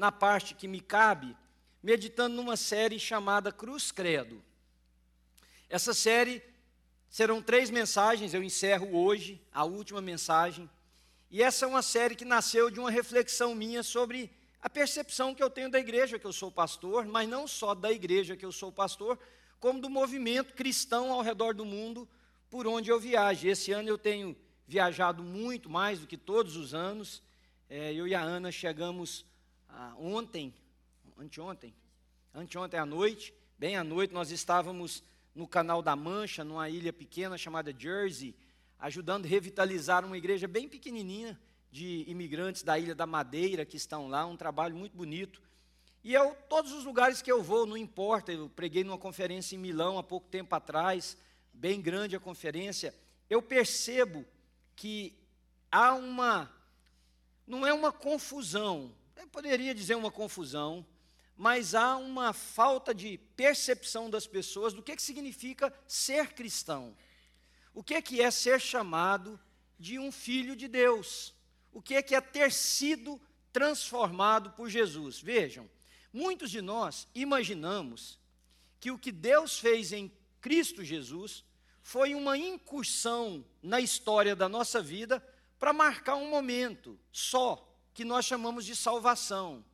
na parte que me cabe, meditando numa série chamada Cruz Credo. Essa série serão três mensagens, eu encerro hoje a última mensagem. E essa é uma série que nasceu de uma reflexão minha sobre a percepção que eu tenho da igreja que eu sou pastor, mas não só da igreja que eu sou pastor, como do movimento cristão ao redor do mundo por onde eu viajo. Esse ano eu tenho viajado muito mais do que todos os anos. É, eu e a Ana chegamos ah, ontem, anteontem, anteontem à noite, bem à noite, nós estávamos no Canal da Mancha, numa ilha pequena chamada Jersey, ajudando a revitalizar uma igreja bem pequenininha de imigrantes da Ilha da Madeira que estão lá, um trabalho muito bonito. E eu, todos os lugares que eu vou, não importa, eu preguei numa conferência em Milão há pouco tempo atrás, bem grande a conferência, eu percebo que há uma, não é uma confusão, eu poderia dizer uma confusão, mas há uma falta de percepção das pessoas do que, que significa ser cristão. O que, que é ser chamado de um filho de Deus? O que, que é ter sido transformado por Jesus? Vejam, muitos de nós imaginamos que o que Deus fez em Cristo Jesus foi uma incursão na história da nossa vida para marcar um momento só, que nós chamamos de salvação.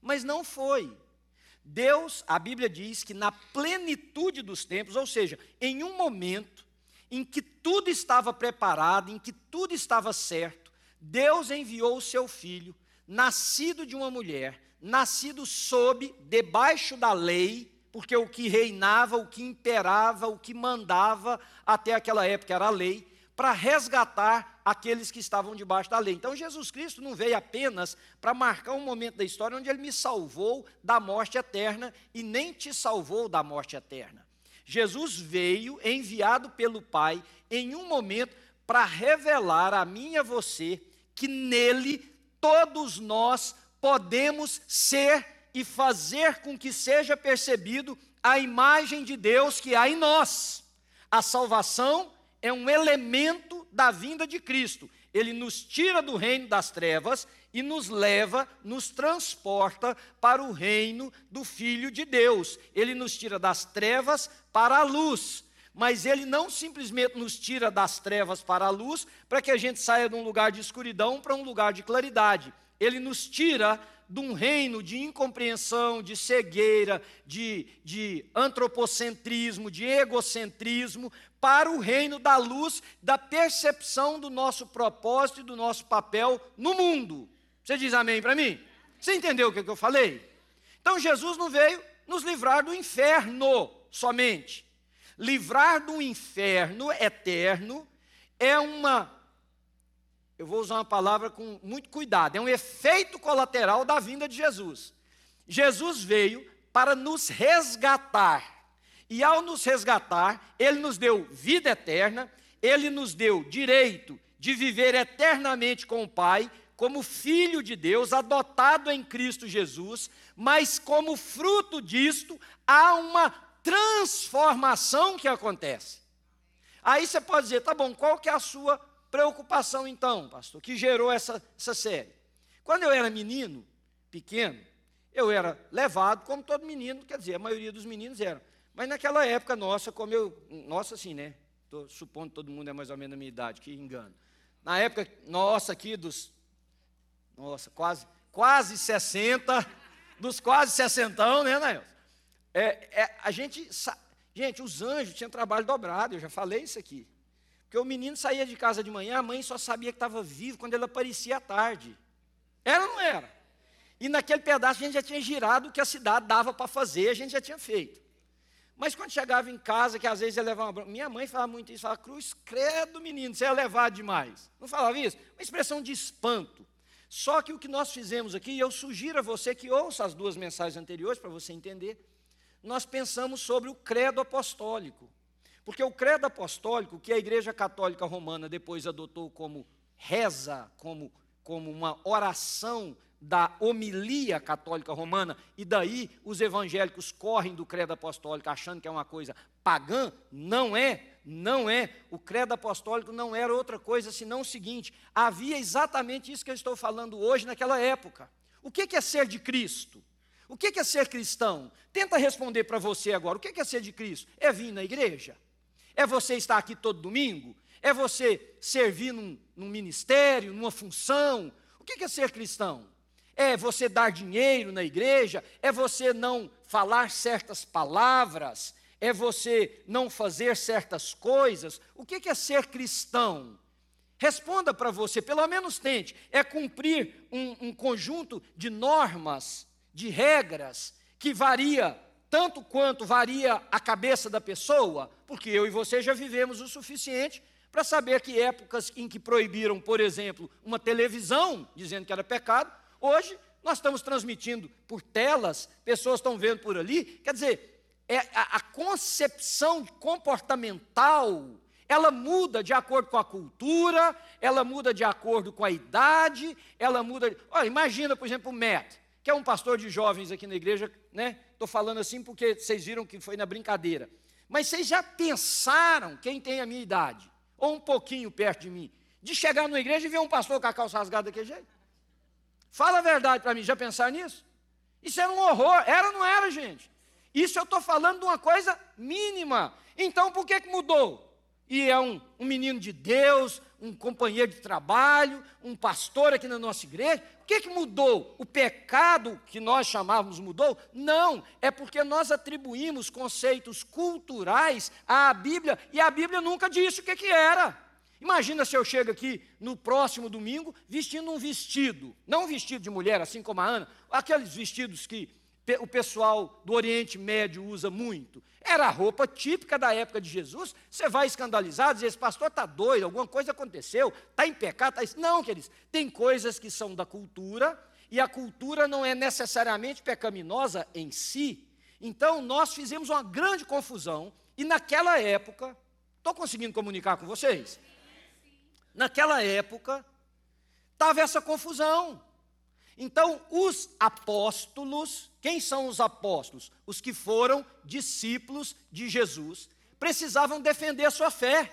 Mas não foi. Deus, a Bíblia diz que na plenitude dos tempos, ou seja, em um momento em que tudo estava preparado, em que tudo estava certo, Deus enviou o seu filho, nascido de uma mulher, nascido sob, debaixo da lei, porque o que reinava, o que imperava, o que mandava até aquela época era a lei, para resgatar aqueles que estavam debaixo da lei. Então Jesus Cristo não veio apenas para marcar um momento da história onde ele me salvou da morte eterna e nem te salvou da morte eterna. Jesus veio enviado pelo Pai em um momento para revelar a mim e a você que nele todos nós podemos ser e fazer com que seja percebido a imagem de Deus que há em nós. A salvação é um elemento da vinda de Cristo. Ele nos tira do reino das trevas e nos leva, nos transporta para o reino do Filho de Deus. Ele nos tira das trevas para a luz. Mas ele não simplesmente nos tira das trevas para a luz, para que a gente saia de um lugar de escuridão para um lugar de claridade. Ele nos tira de um reino de incompreensão, de cegueira, de, de antropocentrismo, de egocentrismo, para o reino da luz, da percepção do nosso propósito e do nosso papel no mundo. Você diz amém para mim? Você entendeu o que eu falei? Então Jesus não veio nos livrar do inferno somente. Livrar do inferno eterno é uma eu vou usar uma palavra com muito cuidado, é um efeito colateral da vinda de Jesus. Jesus veio para nos resgatar. E ao nos resgatar, ele nos deu vida eterna, ele nos deu direito de viver eternamente com o Pai, como filho de Deus, adotado em Cristo Jesus, mas como fruto disto, há uma transformação que acontece. Aí você pode dizer, tá bom, qual que é a sua preocupação, então, pastor, que gerou essa, essa série? Quando eu era menino, pequeno, eu era levado, como todo menino, quer dizer, a maioria dos meninos eram. Mas naquela época nossa, como eu. Nossa, assim, né? Estou supondo que todo mundo é mais ou menos da minha idade, que engano. Na época nossa aqui, dos. Nossa, quase, quase 60, dos quase 60, né, Nael? É, é, a gente. Gente, os anjos tinham trabalho dobrado, eu já falei isso aqui. Porque o menino saía de casa de manhã, a mãe só sabia que estava vivo quando ele aparecia à tarde. Era ou não era? E naquele pedaço a gente já tinha girado o que a cidade dava para fazer, a gente já tinha feito. Mas quando chegava em casa, que às vezes ia levar uma bronca, minha mãe falava muito isso, falava, cruz, credo menino, você é levado demais. Não falava isso? Uma expressão de espanto. Só que o que nós fizemos aqui, e eu sugiro a você que ouça as duas mensagens anteriores para você entender, nós pensamos sobre o credo apostólico. Porque o credo apostólico, que a Igreja Católica Romana depois adotou como reza, como, como uma oração da homilia católica romana, e daí os evangélicos correm do credo apostólico achando que é uma coisa pagã, não é, não é. O credo apostólico não era outra coisa senão o seguinte: havia exatamente isso que eu estou falando hoje naquela época. O que é ser de Cristo? O que é ser cristão? Tenta responder para você agora. O que é ser de Cristo? É vir na igreja? É você estar aqui todo domingo? É você servir num, num ministério, numa função? O que é ser cristão? É você dar dinheiro na igreja? É você não falar certas palavras? É você não fazer certas coisas? O que é ser cristão? Responda para você, pelo menos tente. É cumprir um, um conjunto de normas, de regras, que varia tanto quanto varia a cabeça da pessoa, porque eu e você já vivemos o suficiente para saber que épocas em que proibiram, por exemplo, uma televisão, dizendo que era pecado, hoje nós estamos transmitindo por telas, pessoas estão vendo por ali. Quer dizer, é a, a concepção comportamental ela muda de acordo com a cultura, ela muda de acordo com a idade, ela muda. Olha, imagina, por exemplo, o Matt, que é um pastor de jovens aqui na igreja, né? Estou falando assim porque vocês viram que foi na brincadeira. Mas vocês já pensaram, quem tem a minha idade, ou um pouquinho perto de mim, de chegar na igreja e ver um pastor com a calça rasgada daquele jeito? Fala a verdade para mim, já pensaram nisso? Isso era um horror, era ou não era, gente? Isso eu estou falando de uma coisa mínima. Então, por que, que mudou? e é um, um menino de Deus, um companheiro de trabalho, um pastor aqui na nossa igreja. O que, que mudou? O pecado que nós chamávamos mudou? Não, é porque nós atribuímos conceitos culturais à Bíblia e a Bíblia nunca disse o que, que era. Imagina se eu chego aqui no próximo domingo vestindo um vestido, não um vestido de mulher, assim como a Ana, aqueles vestidos que o pessoal do Oriente Médio usa muito. Era a roupa típica da época de Jesus. Você vai escandalizado, diz: esse pastor está doido, alguma coisa aconteceu, está em pecado. Tá... Não, queridos, tem coisas que são da cultura, e a cultura não é necessariamente pecaminosa em si. Então, nós fizemos uma grande confusão, e naquela época, estou conseguindo comunicar com vocês? Naquela época, estava essa confusão. Então, os apóstolos, quem são os apóstolos? Os que foram discípulos de Jesus, precisavam defender a sua fé.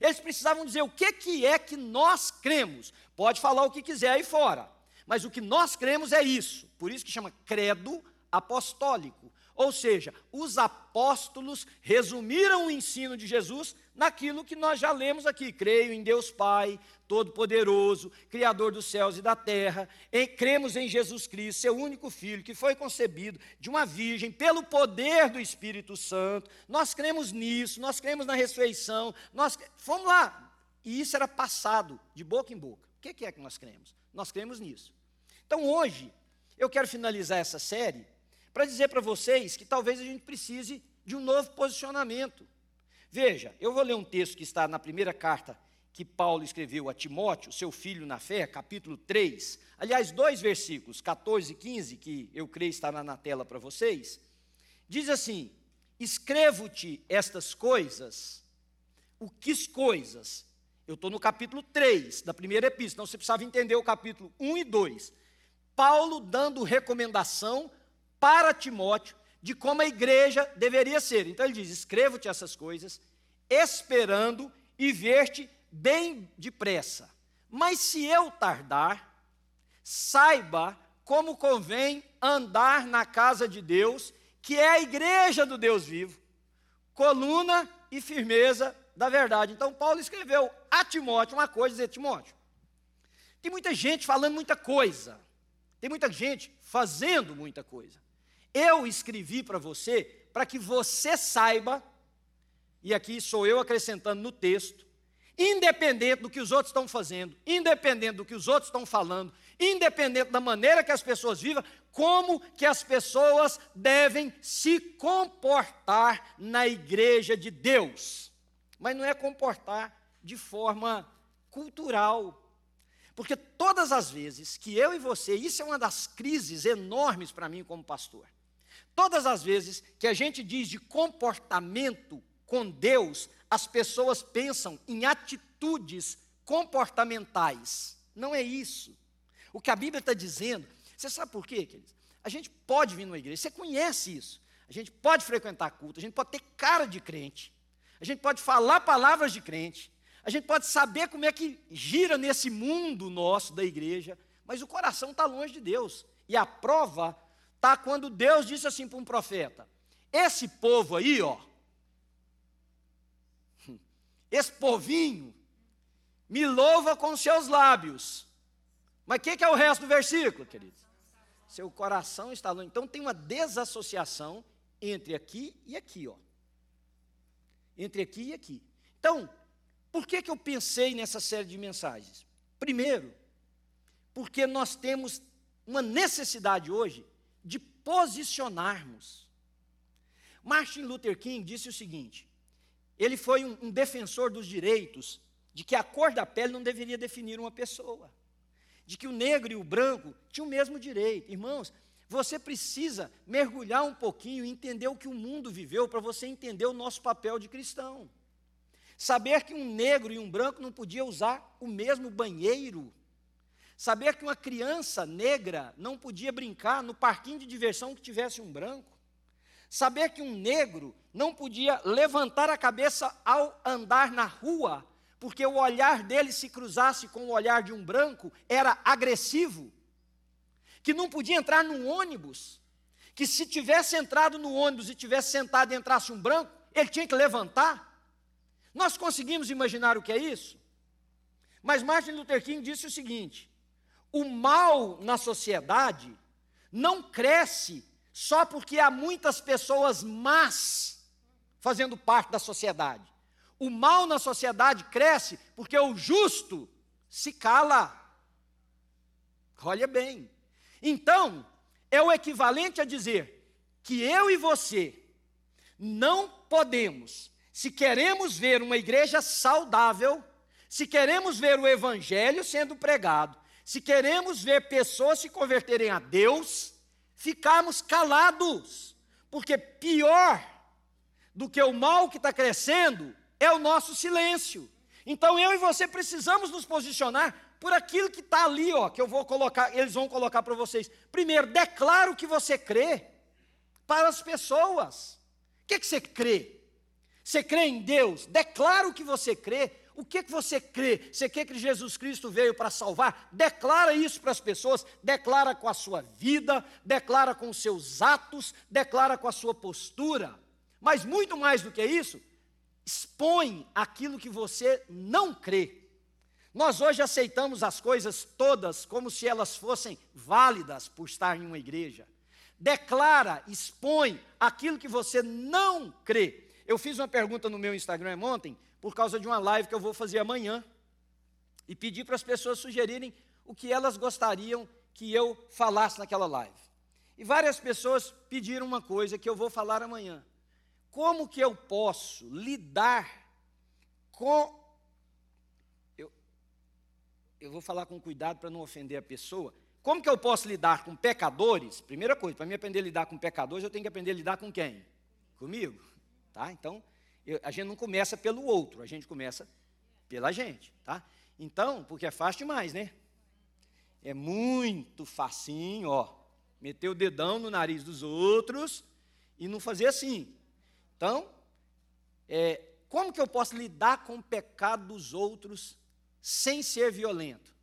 Eles precisavam dizer o que, que é que nós cremos. Pode falar o que quiser aí fora, mas o que nós cremos é isso. Por isso que chama credo apostólico. Ou seja, os apóstolos resumiram o ensino de Jesus naquilo que nós já lemos aqui. Creio em Deus Pai, Todo-Poderoso, Criador dos céus e da terra. Em, cremos em Jesus Cristo, seu único Filho, que foi concebido de uma virgem pelo poder do Espírito Santo. Nós cremos nisso, nós cremos na ressurreição. Nós fomos lá. E isso era passado de boca em boca. O que é que nós cremos? Nós cremos nisso. Então hoje, eu quero finalizar essa série para dizer para vocês que talvez a gente precise de um novo posicionamento. Veja, eu vou ler um texto que está na primeira carta que Paulo escreveu a Timóteo, seu filho na fé, capítulo 3. Aliás, dois versículos, 14 e 15, que eu creio estará na tela para vocês. Diz assim: Escrevo-te estas coisas. O que coisas? Eu estou no capítulo 3 da primeira epístola, então você precisava entender o capítulo 1 e 2. Paulo dando recomendação para Timóteo de como a igreja deveria ser. Então ele diz: Escrevo-te essas coisas, esperando e ver-te bem depressa. Mas se eu tardar, saiba como convém andar na casa de Deus, que é a igreja do Deus vivo, coluna e firmeza da verdade. Então Paulo escreveu a Timóteo uma coisa, dizer, Timóteo, tem muita gente falando muita coisa, tem muita gente fazendo muita coisa. Eu escrevi para você para que você saiba, e aqui sou eu acrescentando no texto, independente do que os outros estão fazendo, independente do que os outros estão falando, independente da maneira que as pessoas vivem, como que as pessoas devem se comportar na igreja de Deus. Mas não é comportar de forma cultural. Porque todas as vezes que eu e você, isso é uma das crises enormes para mim como pastor. Todas as vezes que a gente diz de comportamento com Deus, as pessoas pensam em atitudes comportamentais. Não é isso. O que a Bíblia está dizendo, você sabe por quê, queridos? A gente pode vir numa igreja, você conhece isso. A gente pode frequentar culto, a gente pode ter cara de crente, a gente pode falar palavras de crente, a gente pode saber como é que gira nesse mundo nosso da igreja, mas o coração está longe de Deus. E a prova está quando Deus disse assim para um profeta: Esse povo aí, ó, esse povinho, me louva com seus lábios. Mas o que, que é o resto do versículo, queridos? Seu coração está longe. Então tem uma desassociação entre aqui e aqui, ó. Entre aqui e aqui. Então, por que, que eu pensei nessa série de mensagens? Primeiro, porque nós temos uma necessidade hoje posicionarmos. Martin Luther King disse o seguinte: ele foi um, um defensor dos direitos de que a cor da pele não deveria definir uma pessoa, de que o negro e o branco tinham o mesmo direito. Irmãos, você precisa mergulhar um pouquinho e entender o que o mundo viveu para você entender o nosso papel de cristão. Saber que um negro e um branco não podiam usar o mesmo banheiro. Saber que uma criança negra não podia brincar no parquinho de diversão que tivesse um branco. Saber que um negro não podia levantar a cabeça ao andar na rua porque o olhar dele se cruzasse com o olhar de um branco, era agressivo, que não podia entrar num ônibus, que se tivesse entrado no ônibus e tivesse sentado e entrasse um branco, ele tinha que levantar. Nós conseguimos imaginar o que é isso? Mas Martin Luther King disse o seguinte: o mal na sociedade não cresce só porque há muitas pessoas más fazendo parte da sociedade. O mal na sociedade cresce porque o justo se cala. Olha bem. Então, é o equivalente a dizer que eu e você não podemos, se queremos ver uma igreja saudável, se queremos ver o evangelho sendo pregado, se queremos ver pessoas se converterem a Deus, ficarmos calados, porque pior do que o mal que está crescendo é o nosso silêncio. Então eu e você precisamos nos posicionar por aquilo que está ali, ó, que eu vou colocar, eles vão colocar para vocês. Primeiro, declara o que você crê para as pessoas. O que, que você crê? Você crê em Deus? Declara o que você crê. O que, que você crê? Você crê que Jesus Cristo veio para salvar? Declara isso para as pessoas, declara com a sua vida, declara com os seus atos, declara com a sua postura. Mas muito mais do que isso, expõe aquilo que você não crê. Nós hoje aceitamos as coisas todas como se elas fossem válidas por estar em uma igreja. Declara, expõe aquilo que você não crê. Eu fiz uma pergunta no meu Instagram ontem, por causa de uma live que eu vou fazer amanhã, e pedi para as pessoas sugerirem o que elas gostariam que eu falasse naquela live. E várias pessoas pediram uma coisa que eu vou falar amanhã como que eu posso lidar com. Eu, eu vou falar com cuidado para não ofender a pessoa. Como que eu posso lidar com pecadores? Primeira coisa, para mim aprender a lidar com pecadores, eu tenho que aprender a lidar com quem? Comigo. Tá? Então, eu, a gente não começa pelo outro, a gente começa pela gente. Tá? Então, porque é fácil demais, né? É muito facinho, ó. Meter o dedão no nariz dos outros e não fazer assim. Então, é, como que eu posso lidar com o pecado dos outros sem ser violento?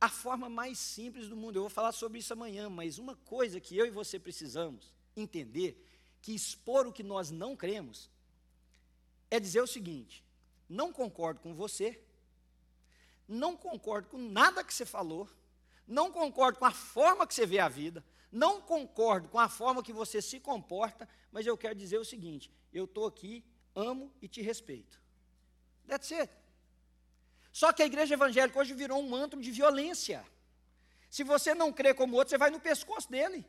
A forma mais simples do mundo, eu vou falar sobre isso amanhã, mas uma coisa que eu e você precisamos entender, que expor o que nós não cremos, é dizer o seguinte: não concordo com você, não concordo com nada que você falou, não concordo com a forma que você vê a vida, não concordo com a forma que você se comporta, mas eu quero dizer o seguinte: eu estou aqui, amo e te respeito. That's it. Só que a igreja evangélica hoje virou um manto de violência. Se você não crê como outro, você vai no pescoço dele.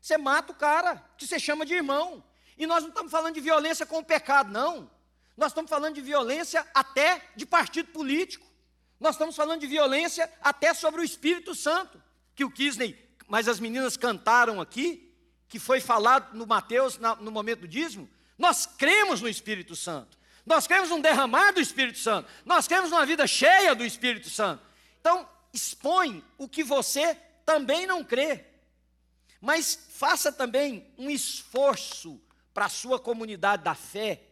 Você mata o cara, que você chama de irmão. E nós não estamos falando de violência com o pecado, não. Nós estamos falando de violência até de partido político. Nós estamos falando de violência até sobre o Espírito Santo, que o Kisney, mas as meninas cantaram aqui, que foi falado no Mateus no momento do dízimo. Nós cremos no Espírito Santo. Nós cremos num derramar do Espírito Santo. Nós cremos numa vida cheia do Espírito Santo. Então, expõe o que você também não crê. Mas faça também um esforço para a sua comunidade da fé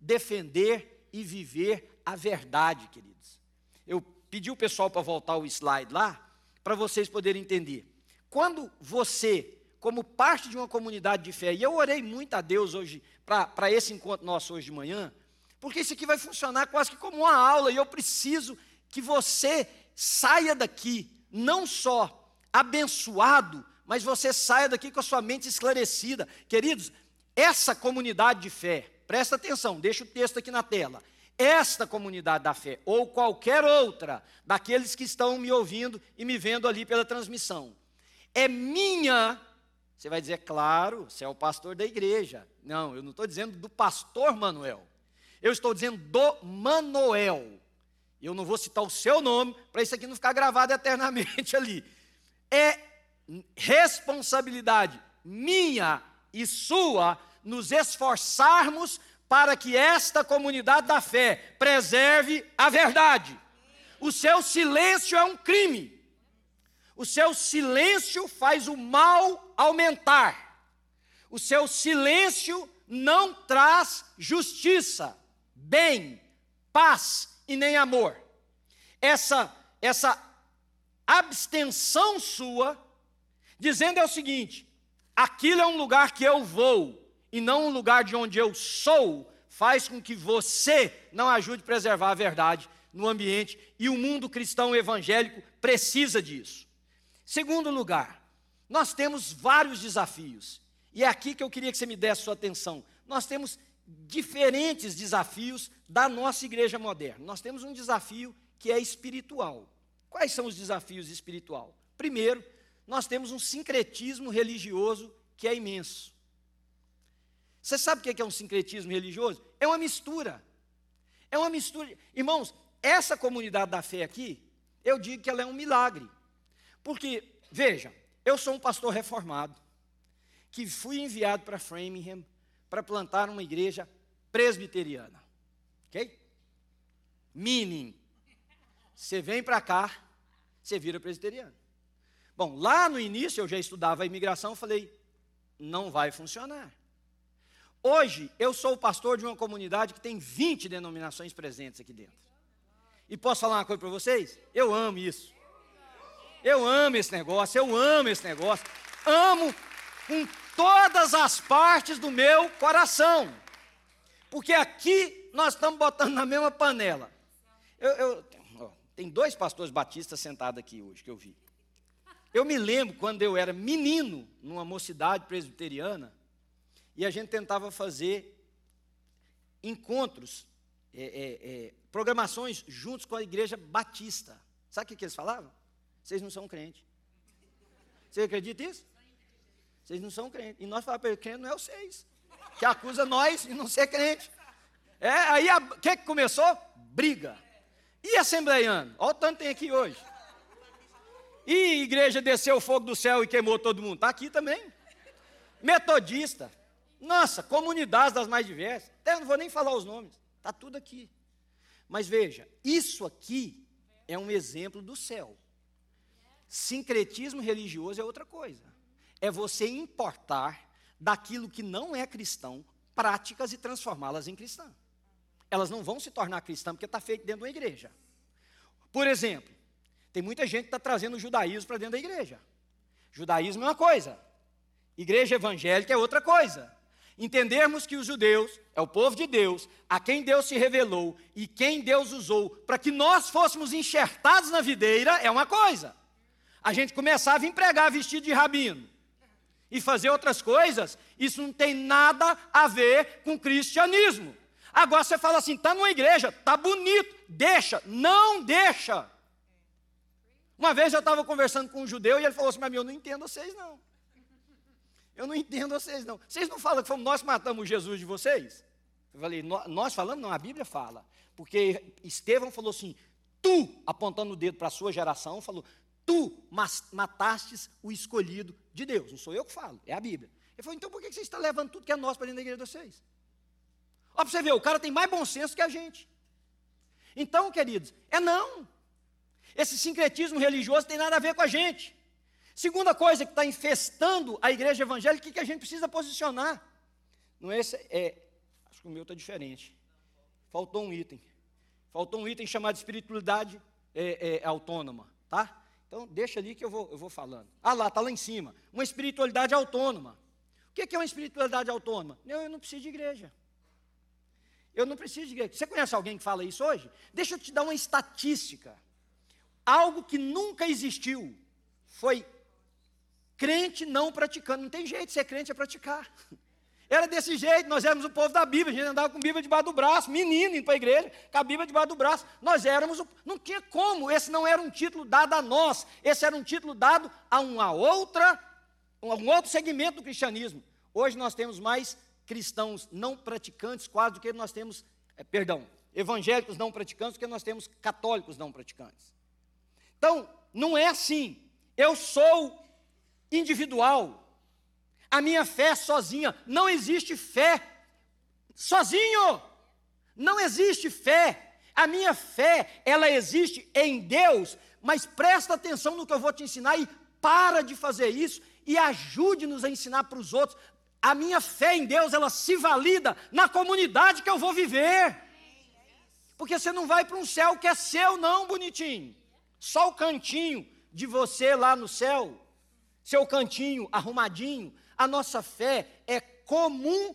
defender e viver a verdade, queridos. Eu pedi o pessoal para voltar o slide lá, para vocês poderem entender. Quando você, como parte de uma comunidade de fé, e eu orei muito a Deus hoje, para esse encontro nosso hoje de manhã, porque isso aqui vai funcionar quase que como uma aula, e eu preciso que você saia daqui, não só abençoado, mas você saia daqui com a sua mente esclarecida. Queridos, essa comunidade de fé, presta atenção, deixa o texto aqui na tela. Esta comunidade da fé, ou qualquer outra, daqueles que estão me ouvindo e me vendo ali pela transmissão, é minha. Você vai dizer, claro, você é o pastor da igreja. Não, eu não estou dizendo do pastor Manuel. Eu estou dizendo do Manuel. Eu não vou citar o seu nome, para isso aqui não ficar gravado eternamente ali. É responsabilidade minha e sua nos esforçarmos para que esta comunidade da fé preserve a verdade. O seu silêncio é um crime. O seu silêncio faz o mal aumentar. O seu silêncio não traz justiça, bem, paz e nem amor. Essa essa abstenção sua dizendo é o seguinte: aquilo é um lugar que eu vou e não um lugar de onde eu sou, faz com que você não ajude a preservar a verdade no ambiente e o mundo cristão evangélico precisa disso. Segundo lugar, nós temos vários desafios. E é aqui que eu queria que você me desse sua atenção. Nós temos diferentes desafios da nossa igreja moderna. Nós temos um desafio que é espiritual. Quais são os desafios espirituais? Primeiro, nós temos um sincretismo religioso que é imenso. Você sabe o que é um sincretismo religioso? É uma mistura. É uma mistura. Irmãos, essa comunidade da fé aqui, eu digo que ela é um milagre. Porque, veja, eu sou um pastor reformado, que fui enviado para Framingham para plantar uma igreja presbiteriana. Ok? Meaning, você vem para cá, você vira presbiteriano. Bom, lá no início eu já estudava a imigração, falei, não vai funcionar. Hoje eu sou o pastor de uma comunidade que tem 20 denominações presentes aqui dentro. E posso falar uma coisa para vocês? Eu amo isso. Eu amo esse negócio, eu amo esse negócio. Amo com todas as partes do meu coração. Porque aqui nós estamos botando na mesma panela. Eu, eu, ó, tem dois pastores batistas sentados aqui hoje que eu vi. Eu me lembro quando eu era menino, numa mocidade presbiteriana, e a gente tentava fazer encontros, é, é, é, programações juntos com a igreja batista. Sabe o que, que eles falavam? Vocês não são crentes. Você acredita nisso? Vocês não são crentes. E nós ele, crente não é vocês. Que acusa nós de não ser crente. É, aí o que, que começou? Briga. E assembleiano? Olha o tanto que tem aqui hoje. E igreja desceu o fogo do céu e queimou todo mundo. Está aqui também. Metodista. Nossa, comunidades das mais diversas. Eu não vou nem falar os nomes. Está tudo aqui. Mas veja, isso aqui é um exemplo do céu. Sincretismo religioso é outra coisa. É você importar daquilo que não é cristão práticas e transformá-las em cristã. Elas não vão se tornar cristã porque está feito dentro de uma igreja. Por exemplo, tem muita gente que está trazendo o judaísmo para dentro da igreja. Judaísmo é uma coisa, igreja evangélica é outra coisa. Entendermos que os judeus é o povo de Deus, a quem Deus se revelou e quem Deus usou para que nós fôssemos enxertados na videira é uma coisa. A gente começava a empregar vestido de rabino e fazer outras coisas, isso não tem nada a ver com cristianismo. Agora você fala assim, está numa igreja, está bonito, deixa, não deixa. Uma vez eu estava conversando com um judeu e ele falou assim: Mas eu não entendo vocês não. Eu não entendo vocês não. Vocês não falam que fomos nós que matamos Jesus de vocês? Eu falei: Nós falamos? Não, a Bíblia fala. Porque Estevão falou assim: Tu, apontando o dedo para a sua geração, falou: Tu matastes o escolhido de Deus. Não sou eu que falo, é a Bíblia. Ele falou: Então por que você está levando tudo que é nosso para dentro da igreja de vocês? Olha para você ver, o cara tem mais bom senso que a gente. Então, queridos, é não. Esse sincretismo religioso tem nada a ver com a gente. Segunda coisa que está infestando a igreja evangélica, que a gente precisa posicionar. Não é esse, é, acho que o meu está diferente. Faltou um item. Faltou um item chamado espiritualidade é, é, autônoma, tá? Então, deixa ali que eu vou, eu vou falando. Ah lá, está lá em cima. Uma espiritualidade autônoma. O que é uma espiritualidade autônoma? Eu, eu não preciso de igreja. Eu não preciso de igreja. Você conhece alguém que fala isso hoje? Deixa eu te dar uma estatística. Algo que nunca existiu foi crente não praticando. Não tem jeito, ser crente é praticar. Era desse jeito, nós éramos o povo da Bíblia, a gente andava com a Bíblia debaixo do braço, menino indo para a igreja, com a Bíblia debaixo do braço. Nós éramos, o, não tinha como, esse não era um título dado a nós, esse era um título dado a uma outra, um outro segmento do cristianismo. Hoje nós temos mais cristãos não praticantes quase do que nós temos, é, perdão, evangélicos não praticantes do que nós temos católicos não praticantes. Então, não é assim. Eu sou individual. A minha fé sozinha. Não existe fé sozinho. Não existe fé. A minha fé, ela existe em Deus, mas presta atenção no que eu vou te ensinar e para de fazer isso e ajude-nos a ensinar para os outros. A minha fé em Deus, ela se valida na comunidade que eu vou viver. Porque você não vai para um céu que é seu, não, bonitinho. Só o cantinho de você lá no céu seu cantinho arrumadinho. A nossa fé é comunitária.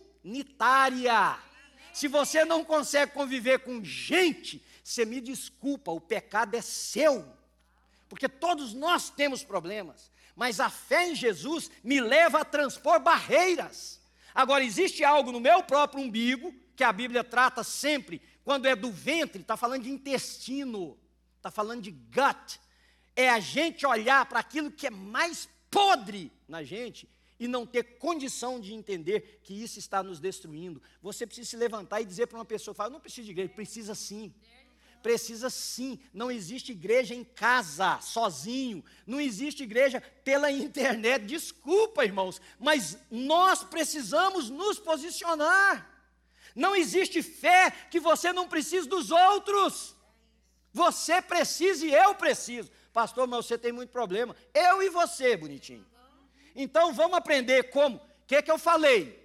Se você não consegue conviver com gente, você me desculpa, o pecado é seu. Porque todos nós temos problemas, mas a fé em Jesus me leva a transpor barreiras. Agora, existe algo no meu próprio umbigo, que a Bíblia trata sempre, quando é do ventre, está falando de intestino, está falando de gut. É a gente olhar para aquilo que é mais podre na gente e não ter condição de entender que isso está nos destruindo. Você precisa se levantar e dizer para uma pessoa, fala, não precisa de igreja, precisa sim. Precisa sim. Não existe igreja em casa, sozinho. Não existe igreja pela internet. Desculpa, irmãos, mas nós precisamos nos posicionar. Não existe fé que você não precise dos outros. Você precisa e eu preciso. Pastor, mas você tem muito problema. Eu e você, bonitinho. Então vamos aprender como. O que, é que eu falei?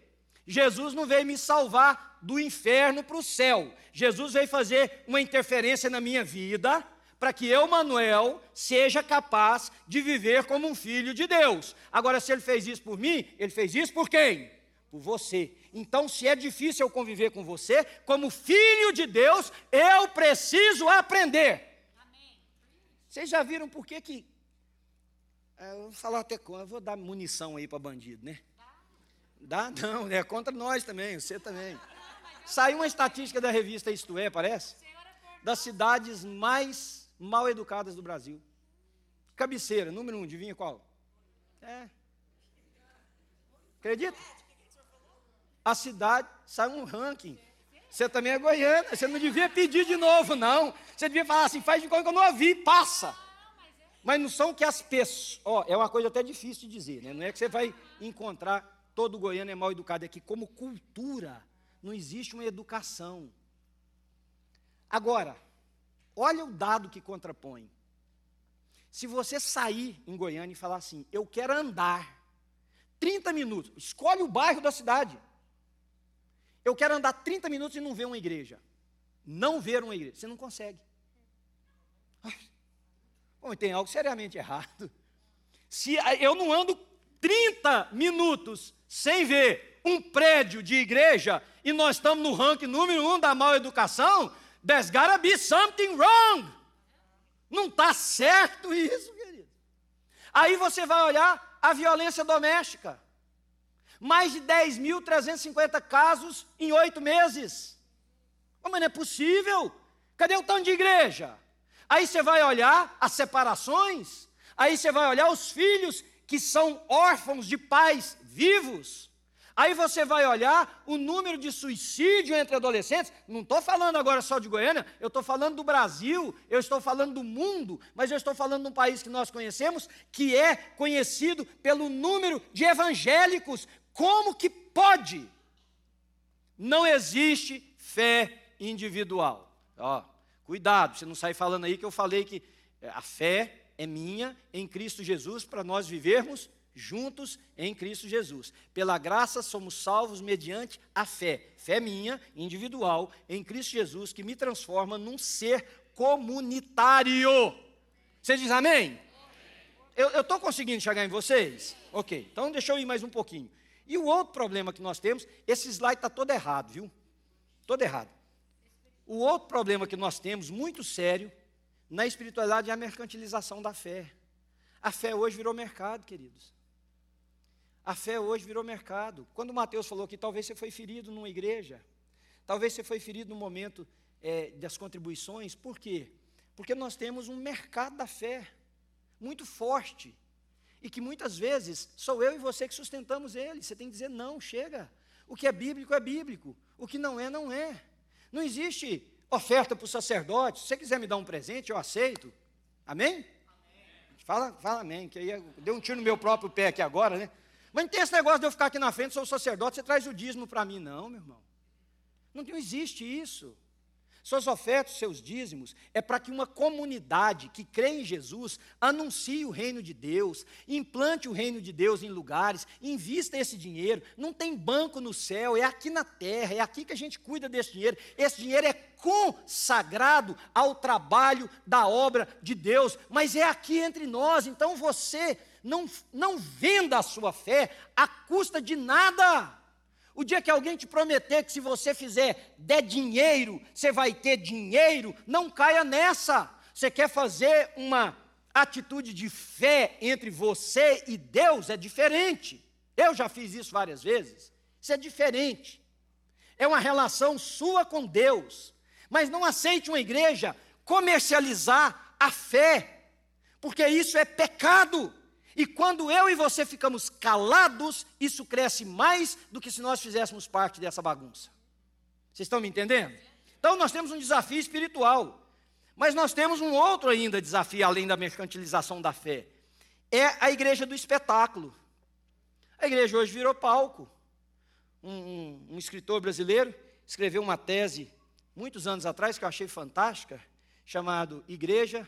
Jesus não veio me salvar do inferno para o céu. Jesus veio fazer uma interferência na minha vida para que eu, Manuel, seja capaz de viver como um filho de Deus. Agora, se ele fez isso por mim, ele fez isso por quem? Por você. Então, se é difícil eu conviver com você, como filho de Deus, eu preciso aprender. Vocês já viram por que que. É, eu vou falar até com, eu vou dar munição aí para bandido, né? Dá? Dá? Não, é contra nós também, você também. Saiu uma estatística da revista Isto É, parece? Das cidades mais mal educadas do Brasil. Cabeceira, número um, adivinha qual? É. Acredita? A cidade, saiu um ranking. Você também é goiana, você não devia pedir de novo, não. Você devia falar assim, faz de conta que eu não ouvi, passa. Mas não são que as pessoas. Ó, é uma coisa até difícil de dizer, né? Não é que você vai encontrar todo goiano é mal educado, é que como cultura não existe uma educação. Agora, olha o dado que contrapõe. Se você sair em Goiânia e falar assim, eu quero andar 30 minutos, escolhe o bairro da cidade. Eu quero andar 30 minutos e não ver uma igreja. Não ver uma igreja. Você não consegue. Bom, tem algo seriamente errado. Se eu não ando 30 minutos sem ver um prédio de igreja e nós estamos no ranking número um da mal educação, there's gotta be something wrong. Não está certo isso, querido. Aí você vai olhar a violência doméstica. Mais de 10.350 casos em oito meses. Oh, mas não é possível. Cadê o tanto de igreja? Aí você vai olhar as separações, aí você vai olhar os filhos que são órfãos de pais vivos. Aí você vai olhar o número de suicídio entre adolescentes. Não estou falando agora só de Goiânia, eu estou falando do Brasil, eu estou falando do mundo, mas eu estou falando de um país que nós conhecemos, que é conhecido pelo número de evangélicos como que pode? Não existe fé individual. Ó, cuidado, você não sai falando aí que eu falei que é, a fé é minha em Cristo Jesus para nós vivermos juntos em Cristo Jesus. Pela graça somos salvos mediante a fé. Fé minha, individual, em Cristo Jesus, que me transforma num ser comunitário. Você diz amém? Eu estou conseguindo chegar em vocês? Ok, então deixa eu ir mais um pouquinho. E o outro problema que nós temos, esse slide está todo errado, viu? Todo errado. O outro problema que nós temos, muito sério, na espiritualidade é a mercantilização da fé. A fé hoje virou mercado, queridos. A fé hoje virou mercado. Quando Mateus falou que talvez você foi ferido numa igreja, talvez você foi ferido no momento é, das contribuições, por quê? Porque nós temos um mercado da fé muito forte e que muitas vezes sou eu e você que sustentamos ele. Você tem que dizer não, chega. O que é bíblico é bíblico, o que não é, não é. Não existe oferta para o sacerdote. Se você quiser me dar um presente, eu aceito. Amém? Fala, fala amém, que aí deu um tiro no meu próprio pé aqui agora, né? Mas não tem esse negócio de eu ficar aqui na frente, sou sacerdote, você traz o dízimo para mim, não, meu irmão. Não, não existe isso. Suas ofertas, seus dízimos, é para que uma comunidade que crê em Jesus anuncie o reino de Deus, implante o reino de Deus em lugares, invista esse dinheiro. Não tem banco no céu, é aqui na terra, é aqui que a gente cuida desse dinheiro. Esse dinheiro é consagrado ao trabalho da obra de Deus, mas é aqui entre nós. Então você não, não venda a sua fé à custa de nada. O dia que alguém te prometer que se você fizer der dinheiro, você vai ter dinheiro, não caia nessa. Você quer fazer uma atitude de fé entre você e Deus, é diferente. Eu já fiz isso várias vezes. Isso é diferente. É uma relação sua com Deus. Mas não aceite uma igreja comercializar a fé, porque isso é pecado. E quando eu e você ficamos calados, isso cresce mais do que se nós fizéssemos parte dessa bagunça. Vocês estão me entendendo? Então nós temos um desafio espiritual. Mas nós temos um outro ainda desafio, além da mercantilização da fé. É a igreja do espetáculo. A igreja hoje virou palco. Um, um, um escritor brasileiro escreveu uma tese muitos anos atrás que eu achei fantástica, chamado Igreja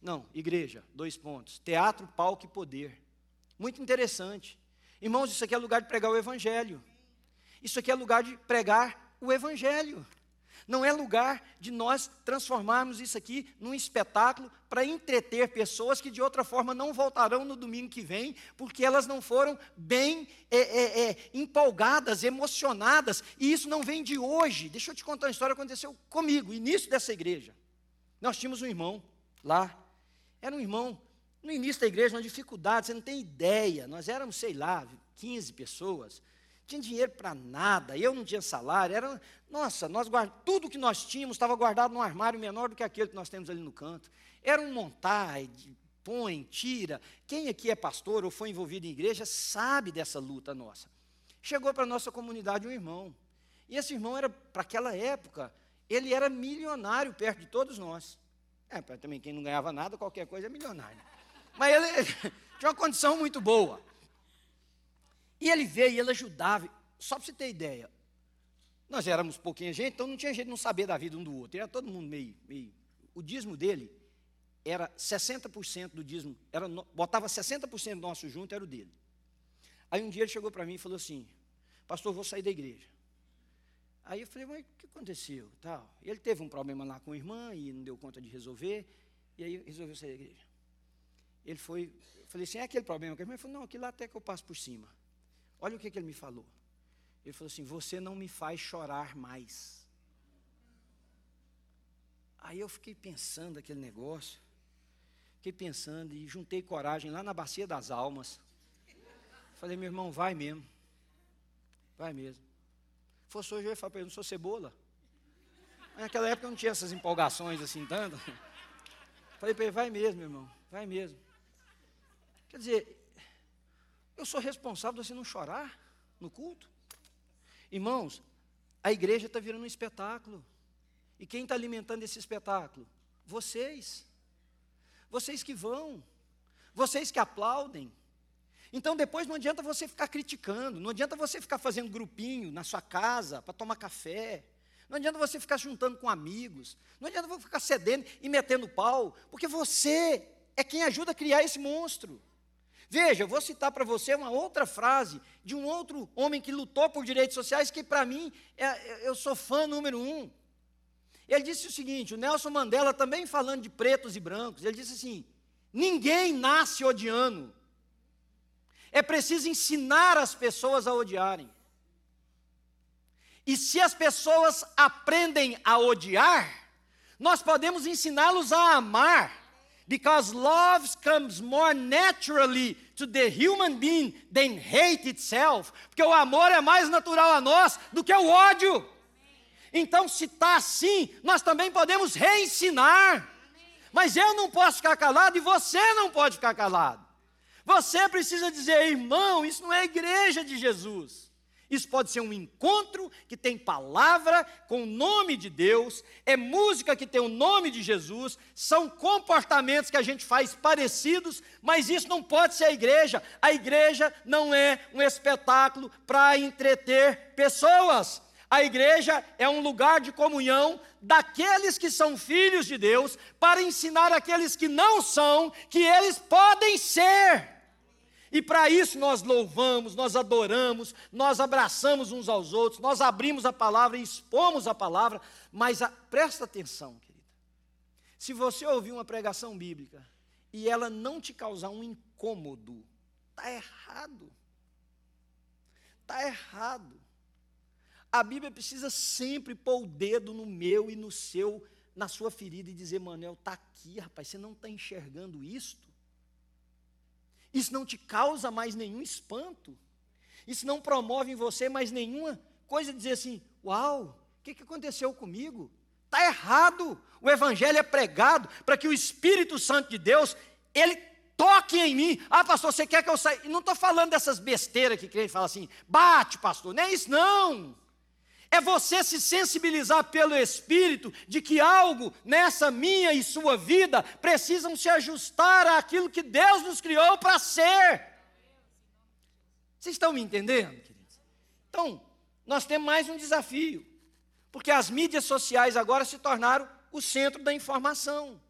não, igreja, dois pontos. Teatro, palco e poder. Muito interessante. Irmãos, isso aqui é lugar de pregar o Evangelho. Isso aqui é lugar de pregar o Evangelho. Não é lugar de nós transformarmos isso aqui num espetáculo para entreter pessoas que de outra forma não voltarão no domingo que vem, porque elas não foram bem é, é, é, empolgadas, emocionadas, e isso não vem de hoje. Deixa eu te contar uma história que aconteceu comigo, início dessa igreja. Nós tínhamos um irmão lá, era um irmão, no início da igreja, uma dificuldade, você não tem ideia. Nós éramos, sei lá, 15 pessoas, tinha dinheiro para nada, eu não tinha salário, era, nossa, nós guard, tudo que nós tínhamos estava guardado num armário menor do que aquele que nós temos ali no canto. Era um montar, põe, tira. Quem aqui é pastor ou foi envolvido em igreja sabe dessa luta nossa. Chegou para a nossa comunidade um irmão. E esse irmão era, para aquela época, ele era milionário perto de todos nós. É, também quem não ganhava nada, qualquer coisa é milionário. Mas ele tinha uma condição muito boa. E ele veio e ele ajudava. Só para você ter ideia, nós éramos pouquinha gente, então não tinha jeito de não saber da vida um do outro. Era todo mundo meio. meio. O dízimo dele era 60% do dízimo, era, botava 60% do nosso junto, era o dele. Aí um dia ele chegou para mim e falou assim: Pastor, vou sair da igreja. Aí eu falei, mas o que aconteceu? Tal. Ele teve um problema lá com a irmã e não deu conta de resolver, e aí resolveu sair da igreja. Ele foi, eu falei assim, é aquele problema com a irmã? Ele falou, não, aquilo lá até que eu passo por cima. Olha o que, que ele me falou. Ele falou assim, você não me faz chorar mais. Aí eu fiquei pensando aquele negócio, fiquei pensando e juntei coragem lá na bacia das almas. Falei, meu irmão, vai mesmo. Vai mesmo fosse hoje, eu ia falar para ele, não sou cebola. Naquela época eu não tinha essas empolgações assim tanto. Falei para ele, vai mesmo, irmão, vai mesmo. Quer dizer, eu sou responsável de você não chorar no culto. Irmãos, a igreja está virando um espetáculo. E quem está alimentando esse espetáculo? Vocês. Vocês que vão. Vocês que aplaudem. Então depois não adianta você ficar criticando, não adianta você ficar fazendo grupinho na sua casa para tomar café, não adianta você ficar juntando com amigos, não adianta você ficar cedendo e metendo pau, porque você é quem ajuda a criar esse monstro. Veja, vou citar para você uma outra frase de um outro homem que lutou por direitos sociais, que para mim é, é, eu sou fã número um. Ele disse o seguinte: o Nelson Mandela, também falando de pretos e brancos, ele disse assim: Ninguém nasce odiando. É preciso ensinar as pessoas a odiarem. E se as pessoas aprendem a odiar, nós podemos ensiná-los a amar. Because love comes more naturally to the human being than hate itself. Porque o amor é mais natural a nós do que o ódio. Então, se está assim, nós também podemos reensinar. Mas eu não posso ficar calado e você não pode ficar calado. Você precisa dizer, irmão, isso não é a igreja de Jesus. Isso pode ser um encontro que tem palavra com o nome de Deus, é música que tem o nome de Jesus, são comportamentos que a gente faz parecidos, mas isso não pode ser a igreja. A igreja não é um espetáculo para entreter pessoas. A igreja é um lugar de comunhão daqueles que são filhos de Deus, para ensinar aqueles que não são que eles podem ser. E para isso nós louvamos, nós adoramos, nós abraçamos uns aos outros, nós abrimos a palavra e expomos a palavra, mas a, presta atenção, querida. Se você ouvir uma pregação bíblica e ela não te causar um incômodo, está errado. Está errado. A Bíblia precisa sempre pôr o dedo no meu e no seu, na sua ferida e dizer, Manel, está aqui, rapaz, você não está enxergando isto? Isso não te causa mais nenhum espanto. Isso não promove em você mais nenhuma coisa de dizer assim: Uau, o que, que aconteceu comigo? Está errado. O Evangelho é pregado para que o Espírito Santo de Deus, ele toque em mim. Ah, pastor, você quer que eu saia? Não estou falando dessas besteiras que crente fala assim, bate, pastor. Não é isso, não. É você se sensibilizar pelo Espírito de que algo nessa minha e sua vida precisam se ajustar àquilo que Deus nos criou para ser. Vocês estão me entendendo, queridos? Então, nós temos mais um desafio, porque as mídias sociais agora se tornaram o centro da informação.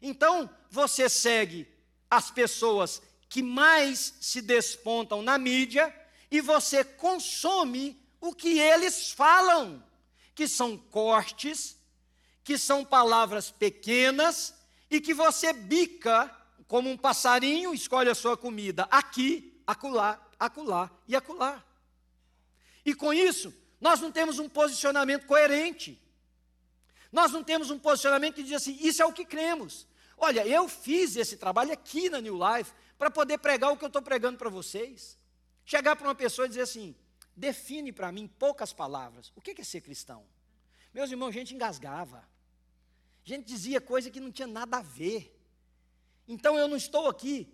Então, você segue as pessoas que mais se despontam na mídia e você consome o que eles falam, que são cortes, que são palavras pequenas e que você bica como um passarinho, escolhe a sua comida aqui, acolá, acolá e acolá. E com isso, nós não temos um posicionamento coerente. Nós não temos um posicionamento que diz assim: isso é o que cremos. Olha, eu fiz esse trabalho aqui na New Life para poder pregar o que eu estou pregando para vocês. Chegar para uma pessoa e dizer assim: define para mim, em poucas palavras, o que é ser cristão. Meus irmãos, gente engasgava. Gente dizia coisa que não tinha nada a ver. Então eu não estou aqui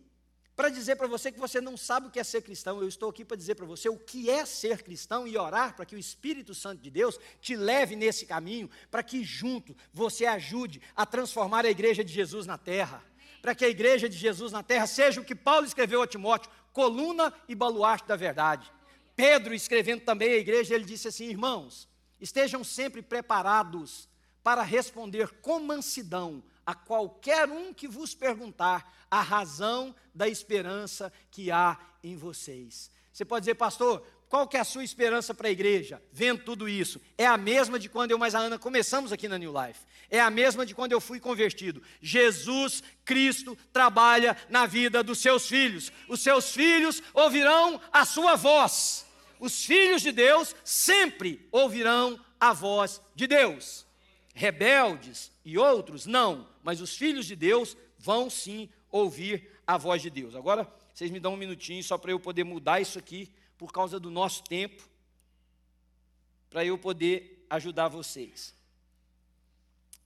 para dizer para você que você não sabe o que é ser cristão. Eu estou aqui para dizer para você o que é ser cristão e orar para que o Espírito Santo de Deus te leve nesse caminho, para que junto você ajude a transformar a igreja de Jesus na terra. Para que a igreja de Jesus na terra seja o que Paulo escreveu a Timóteo, coluna e baluarte da verdade. Pedro, escrevendo também à igreja, ele disse assim: Irmãos, estejam sempre preparados para responder com mansidão a qualquer um que vos perguntar a razão da esperança que há em vocês. Você pode dizer, pastor, qual que é a sua esperança para a igreja? Vendo tudo isso. É a mesma de quando eu mais a Ana começamos aqui na New Life. É a mesma de quando eu fui convertido. Jesus Cristo trabalha na vida dos seus filhos. Os seus filhos ouvirão a sua voz os filhos de Deus sempre ouvirão a voz de Deus. Rebeldes e outros não, mas os filhos de Deus vão sim ouvir a voz de Deus. Agora, vocês me dão um minutinho só para eu poder mudar isso aqui, por causa do nosso tempo, para eu poder ajudar vocês.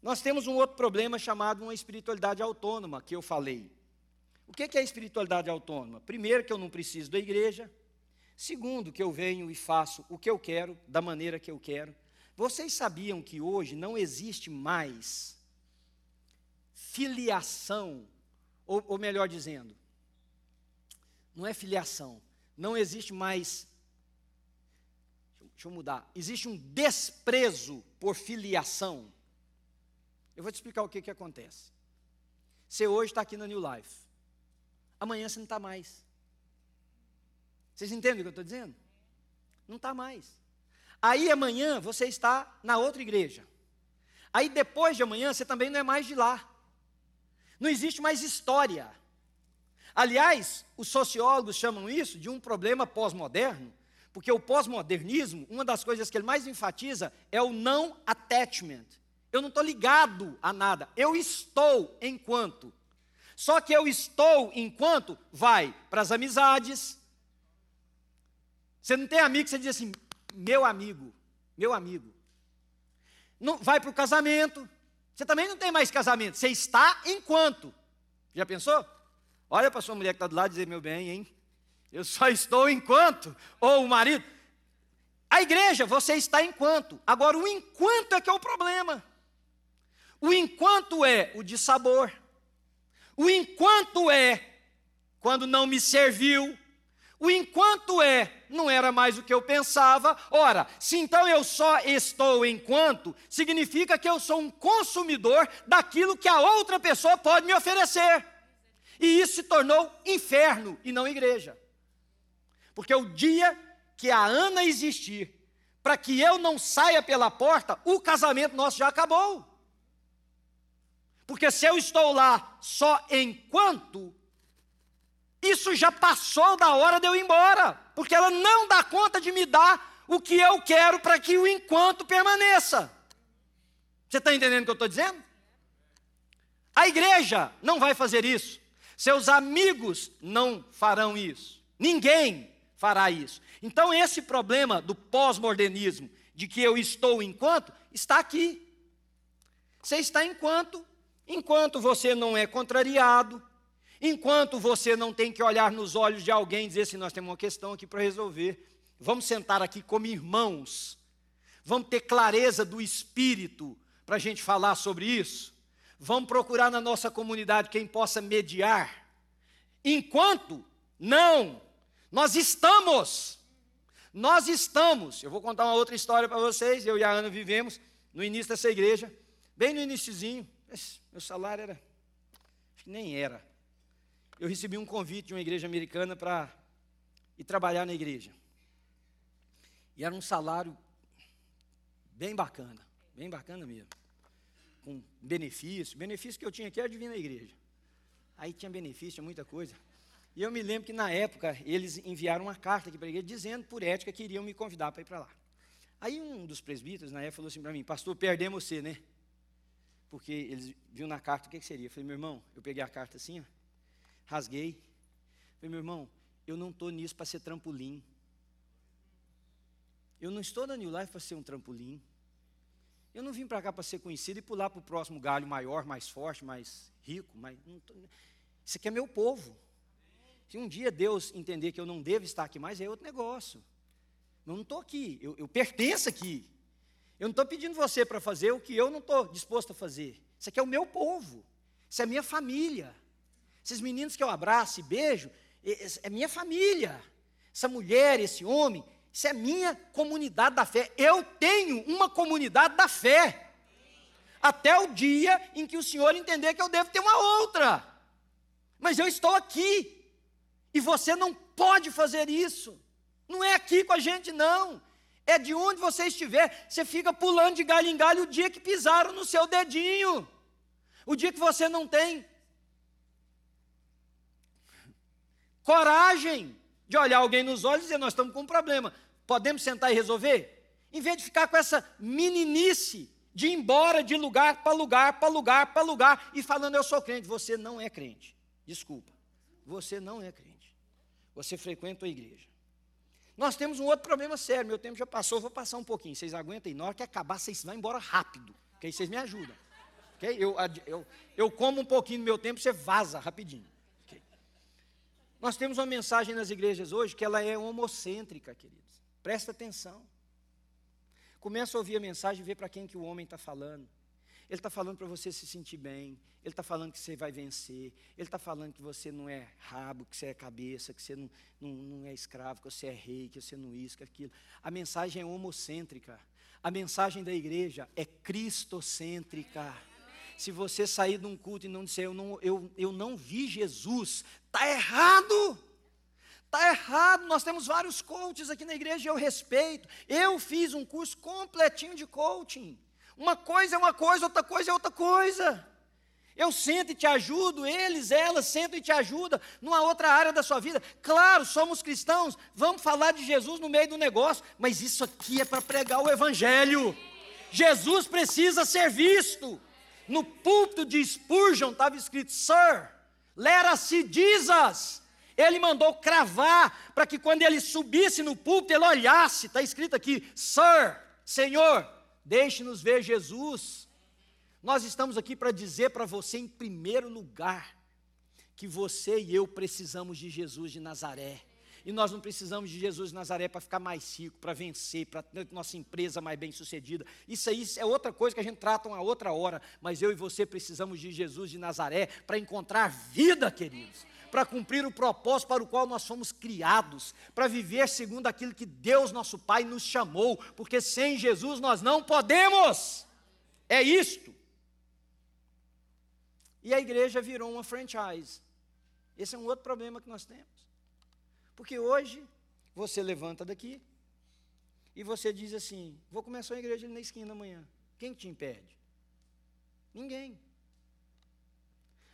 Nós temos um outro problema chamado uma espiritualidade autônoma, que eu falei. O que é a espiritualidade autônoma? Primeiro, que eu não preciso da igreja. Segundo, que eu venho e faço o que eu quero, da maneira que eu quero. Vocês sabiam que hoje não existe mais filiação, ou, ou melhor dizendo, não é filiação, não existe mais. Deixa eu mudar. Existe um desprezo por filiação. Eu vou te explicar o que, que acontece. Você hoje está aqui na New Life. Amanhã você não está mais. Vocês entendem o que eu estou dizendo? Não está mais. Aí amanhã você está na outra igreja. Aí depois de amanhã você também não é mais de lá. Não existe mais história. Aliás, os sociólogos chamam isso de um problema pós-moderno, porque o pós-modernismo, uma das coisas que ele mais enfatiza é o não attachment. Eu não estou ligado a nada, eu estou enquanto. Só que eu estou enquanto vai para as amizades. Você não tem amigo você diz assim, meu amigo, meu amigo. Não, vai para o casamento. Você também não tem mais casamento, você está enquanto. Já pensou? Olha para sua mulher que está do lado e dizer, meu bem, hein? Eu só estou enquanto. Ou o marido. A igreja, você está enquanto. Agora, o enquanto é que é o problema. O enquanto é o de sabor. O enquanto é quando não me serviu. O enquanto é não era mais o que eu pensava. Ora, se então eu só estou enquanto, significa que eu sou um consumidor daquilo que a outra pessoa pode me oferecer. E isso se tornou inferno e não igreja. Porque o dia que a Ana existir, para que eu não saia pela porta, o casamento nosso já acabou. Porque se eu estou lá só enquanto, isso já passou da hora de eu ir embora. Porque ela não dá conta de me dar o que eu quero para que o enquanto permaneça. Você está entendendo o que eu estou dizendo? A igreja não vai fazer isso. Seus amigos não farão isso. Ninguém fará isso. Então, esse problema do pós-modernismo, de que eu estou enquanto, está aqui. Você está enquanto, enquanto você não é contrariado, enquanto você não tem que olhar nos olhos de alguém e dizer assim: nós temos uma questão aqui para resolver. Vamos sentar aqui como irmãos, vamos ter clareza do espírito para a gente falar sobre isso. Vamos procurar na nossa comunidade quem possa mediar. Enquanto não, nós estamos. Nós estamos. Eu vou contar uma outra história para vocês. Eu e a Ana vivemos no início dessa igreja, bem no iníciozinho. Meu salário era, nem era. Eu recebi um convite de uma igreja americana para ir trabalhar na igreja. E era um salário bem bacana, bem bacana mesmo com benefício. Benefício que eu tinha aqui era de vir na igreja. Aí tinha benefício, tinha muita coisa. E eu me lembro que na época eles enviaram uma carta aqui para a igreja dizendo, por ética, que iriam me convidar para ir para lá. Aí um dos presbíteros na época falou assim para mim, pastor, perdemos você, né? Porque eles viram na carta o que, que seria. Eu falei, meu irmão, eu peguei a carta assim, ó, rasguei. Falei, meu irmão, eu não estou nisso para ser trampolim. Eu não estou na New Life para ser um trampolim. Eu não vim para cá para ser conhecido e pular para o próximo galho maior, mais forte, mais rico. Mais, tô, isso aqui é meu povo. Se um dia Deus entender que eu não devo estar aqui mais, é outro negócio. Eu não estou aqui, eu, eu pertenço aqui. Eu não estou pedindo você para fazer o que eu não estou disposto a fazer. Isso aqui é o meu povo. Isso é minha família. Esses meninos que eu abraço e beijo, é minha família. Essa mulher, esse homem, isso é minha comunidade da fé. Eu tenho uma comunidade da fé. Até o dia em que o Senhor entender que eu devo ter uma outra. Mas eu estou aqui. E você não pode fazer isso. Não é aqui com a gente, não. É de onde você estiver. Você fica pulando de galho em galho o dia que pisaram no seu dedinho. O dia que você não tem coragem de olhar alguém nos olhos e dizer: Nós estamos com um problema. Podemos sentar e resolver? Em vez de ficar com essa meninice de ir embora de lugar para lugar, para lugar, para lugar, e falando, eu sou crente. Você não é crente. Desculpa. Você não é crente. Você frequenta a igreja. Nós temos um outro problema sério. Meu tempo já passou, vou passar um pouquinho. Vocês aguentam aí. Na hora que acabar, vocês vão embora rápido. Que aí vocês me ajudam. Okay? Eu, eu, eu como um pouquinho do meu tempo, você vaza rapidinho. Nós temos uma mensagem nas igrejas hoje que ela é homocêntrica, querido. Presta atenção. Começa a ouvir a mensagem e ver para quem que o homem está falando. Ele está falando para você se sentir bem. Ele está falando que você vai vencer. Ele está falando que você não é rabo, que você é cabeça, que você não, não, não é escravo, que você é rei, que você não isca aquilo. A mensagem é homocêntrica. A mensagem da igreja é cristocêntrica. Se você sair de um culto e não disser, eu não, eu, eu não vi Jesus, está errado. Está errado, nós temos vários coaches aqui na igreja e eu respeito. Eu fiz um curso completinho de coaching. Uma coisa é uma coisa, outra coisa é outra coisa. Eu sento e te ajudo, eles, elas sentam e te ajudam numa outra área da sua vida. Claro, somos cristãos, vamos falar de Jesus no meio do negócio, mas isso aqui é para pregar o Evangelho. Jesus precisa ser visto. No púlpito de Spurgeon estava escrito: Sir, let us see Jesus. Ele mandou cravar para que quando ele subisse no púlpito, ele olhasse. Está escrito aqui: Sir, Senhor, deixe-nos ver Jesus. Nós estamos aqui para dizer para você, em primeiro lugar, que você e eu precisamos de Jesus de Nazaré. E nós não precisamos de Jesus de Nazaré para ficar mais rico, para vencer, para ter nossa empresa mais bem sucedida. Isso aí é outra coisa que a gente trata uma outra hora. Mas eu e você precisamos de Jesus de Nazaré para encontrar vida, queridos. Para cumprir o propósito para o qual nós fomos criados. Para viver segundo aquilo que Deus, nosso Pai, nos chamou. Porque sem Jesus nós não podemos. É isto. E a igreja virou uma franchise. Esse é um outro problema que nós temos. Porque hoje você levanta daqui e você diz assim: vou começar a igreja ali na esquina amanhã. Quem te impede? Ninguém.